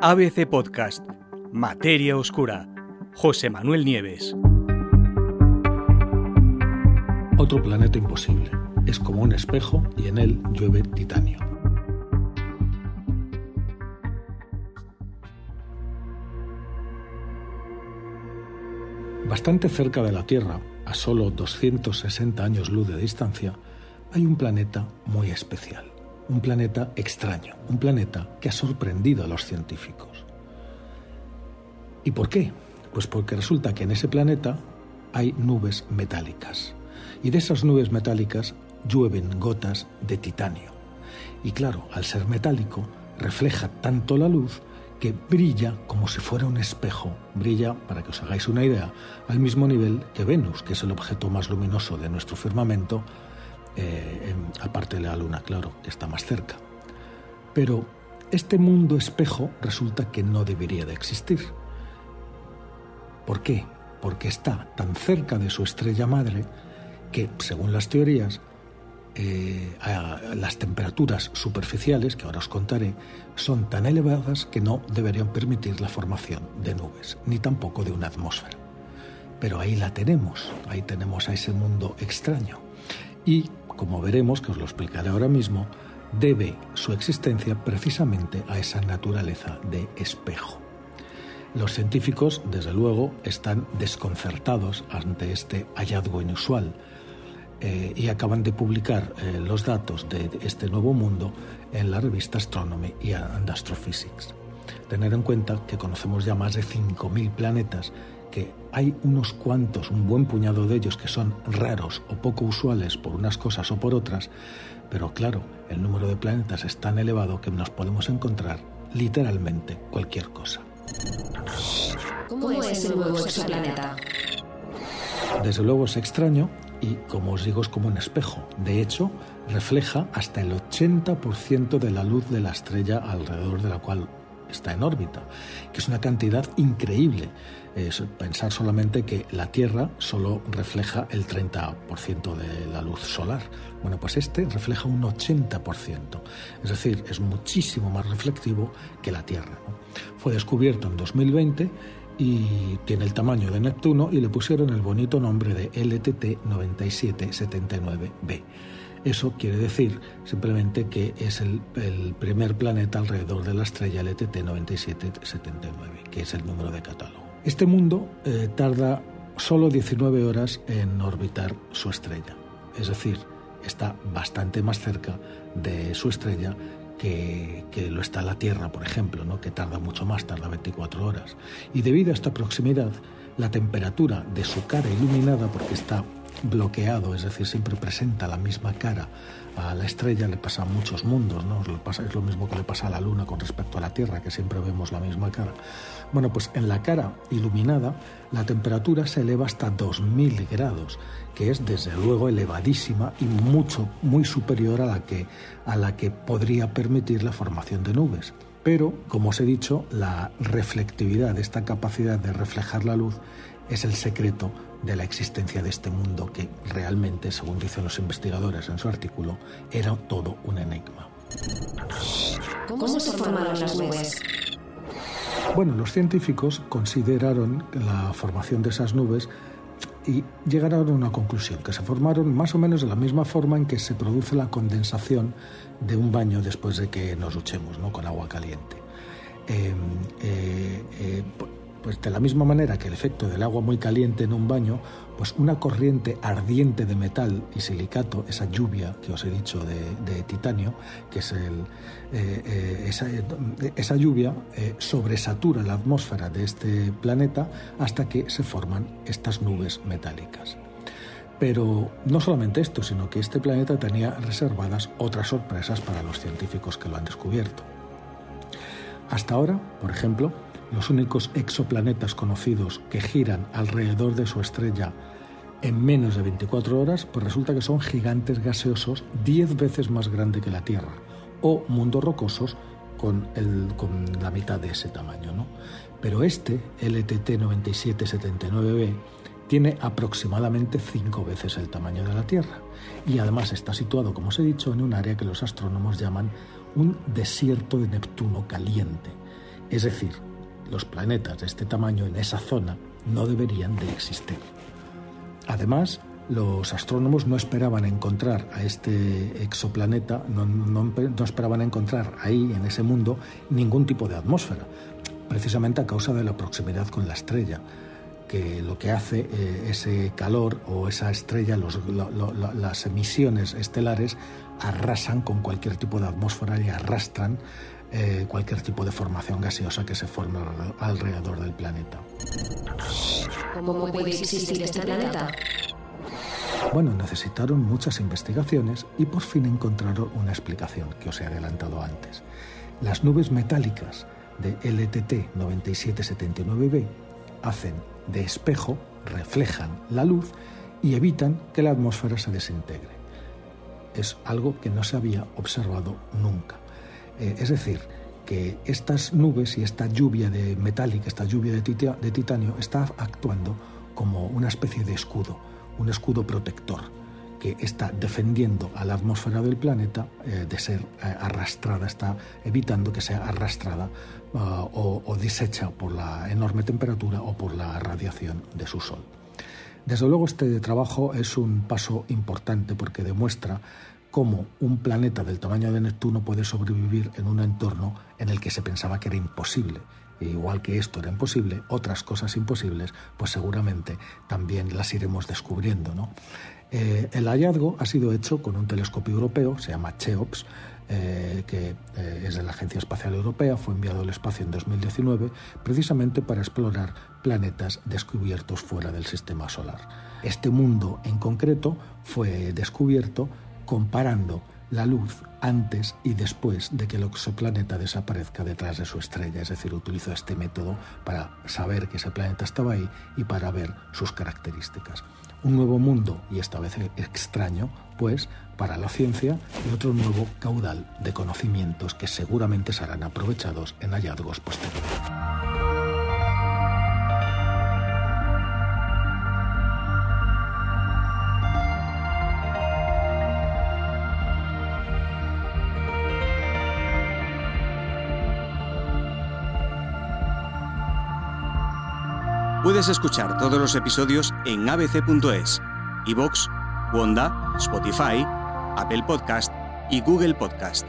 ABC Podcast, Materia Oscura, José Manuel Nieves. Otro planeta imposible. Es como un espejo y en él llueve titanio. Bastante cerca de la Tierra, a solo 260 años luz de distancia, hay un planeta muy especial un planeta extraño, un planeta que ha sorprendido a los científicos. ¿Y por qué? Pues porque resulta que en ese planeta hay nubes metálicas y de esas nubes metálicas llueven gotas de titanio. Y claro, al ser metálico, refleja tanto la luz que brilla como si fuera un espejo. Brilla, para que os hagáis una idea, al mismo nivel que Venus, que es el objeto más luminoso de nuestro firmamento, eh, aparte de la luna, claro, está más cerca. Pero este mundo espejo resulta que no debería de existir. ¿Por qué? Porque está tan cerca de su estrella madre que, según las teorías, eh, las temperaturas superficiales, que ahora os contaré, son tan elevadas que no deberían permitir la formación de nubes, ni tampoco de una atmósfera. Pero ahí la tenemos, ahí tenemos a ese mundo extraño. Y como veremos, que os lo explicaré ahora mismo, debe su existencia precisamente a esa naturaleza de espejo. Los científicos, desde luego, están desconcertados ante este hallazgo inusual eh, y acaban de publicar eh, los datos de este nuevo mundo en la revista Astronomy and Astrophysics. Tener en cuenta que conocemos ya más de 5.000 planetas que hay unos cuantos, un buen puñado de ellos que son raros o poco usuales por unas cosas o por otras, pero claro, el número de planetas es tan elevado que nos podemos encontrar literalmente cualquier cosa. ¿Cómo es el nuevo exoplaneta? Desde luego es extraño y, como os digo, es como un espejo. De hecho, refleja hasta el 80% de la luz de la estrella alrededor de la cual está en órbita, que es una cantidad increíble. Es pensar solamente que la Tierra solo refleja el 30% de la luz solar. Bueno, pues este refleja un 80%. Es decir, es muchísimo más reflectivo que la Tierra. Fue descubierto en 2020 y tiene el tamaño de Neptuno y le pusieron el bonito nombre de LTT 9779b. Eso quiere decir simplemente que es el, primer planeta alrededor de la estrella LTT 9779, que es el número de catálogo. Este mundo eh, tarda solo 19 horas en orbitar su estrella, es decir, está bastante más cerca de su estrella que, que, lo está la Tierra, por ejemplo, ¿no? que tarda mucho más, tarda 24 horas. Y debido a esta proximidad, la temperatura de su cara iluminada, porque está bloqueado, es decir, siempre presenta la misma cara a la estrella, le pasa a muchos mundos, ¿no? es lo mismo que le pasa a la Luna con respecto a la Tierra, que siempre vemos la misma cara. Bueno, pues en la cara iluminada la temperatura se eleva hasta 2000 grados, que es desde luego elevadísima y mucho, muy superior a la que, a la que podría permitir la formación de nubes. Pero, como os he dicho, la reflectividad, esta capacidad de reflejar la luz, es el secreto de la existencia de este mundo que realmente, según dicen los investigadores en su artículo, era todo un enigma. ¿Cómo se formaron las nubes? Bueno, los científicos consideraron la formación de esas nubes y llegaron a una conclusión, que se formaron más o menos de la misma forma en que se produce la condensación de un baño después de que nos duchemos ¿no? con agua caliente. Eh, eh, eh, pues de la misma manera que el efecto del agua muy caliente en un baño, pues una corriente ardiente de metal y silicato, esa lluvia que os he dicho de, titanio, que es el, eh, eh, esa, lluvia eh, sobresatura la atmósfera de este planeta hasta que se forman estas nubes metálicas. Pero no solamente esto, sino que este planeta tenía reservadas otras sorpresas para los científicos que lo han descubierto. Hasta ahora, por ejemplo, los únicos exoplanetas conocidos que giran alrededor de su estrella en menos de 24 horas, pues resulta que son gigantes gaseosos 10 veces más grandes que la Tierra, o mundos rocosos con, la mitad de ese tamaño. ¿no? Pero este, LTT 9779b, tiene aproximadamente 5 veces el tamaño de la Tierra y además está situado, como os he dicho, en un área que los astrónomos llaman un desierto de Neptuno caliente Es decir, los planetas de este tamaño en esa zona no deberían de existir. Además, los astrónomos no esperaban encontrar a este exoplaneta, no, esperaban encontrar ahí, en ese mundo, ningún tipo de atmósfera, precisamente a causa de la proximidad con la estrella que lo que hace eh, ese calor o esa estrella, las emisiones estelares arrasan con cualquier tipo de atmósfera y arrastran eh, cualquier tipo de formación gaseosa que se forma alrededor del planeta. ¿Cómo puede existir este planeta? Bueno, necesitaron muchas investigaciones y por fin encontraron una explicación que os he adelantado antes. Las nubes metálicas de LTT 9779b hacen de espejo, reflejan la luz y evitan que la atmósfera se desintegre. Es algo que no se había observado nunca. Eh, es decir, que estas nubes y esta lluvia de metálica, esta lluvia de, de titanio, está actuando como una especie de escudo, un escudo protector que está defendiendo a la atmósfera del planeta eh, de ser eh, arrastrada, está evitando que sea arrastrada ah, o, o deshecha por la enorme temperatura o por la radiación de su Sol. Desde luego este trabajo es un paso importante porque demuestra cómo un planeta del tamaño de Neptuno puede sobrevivir en un entorno en el que se pensaba que era imposible. E igual que esto era imposible, otras cosas imposibles, pues seguramente también las iremos descubriendo. Eh, el hallazgo ha sido hecho con un telescopio europeo, se llama CHEOPS, eh, que eh, es de la Agencia Espacial Europea, fue enviado al espacio en 2019 precisamente para explorar planetas descubiertos fuera del sistema solar. Este mundo en concreto fue descubierto comparando la luz antes y después de que el exoplaneta desaparezca detrás de su estrella. Es decir, utilizó este método para saber que ese planeta estaba ahí y para ver sus características. Un nuevo mundo, y esta vez extraño, pues, para la ciencia y otro nuevo caudal de conocimientos que seguramente serán aprovechados en hallazgos posteriores. Puedes escuchar todos los episodios en abc.es, iVoox, Wanda, Spotify, Apple Podcast y Google Podcast.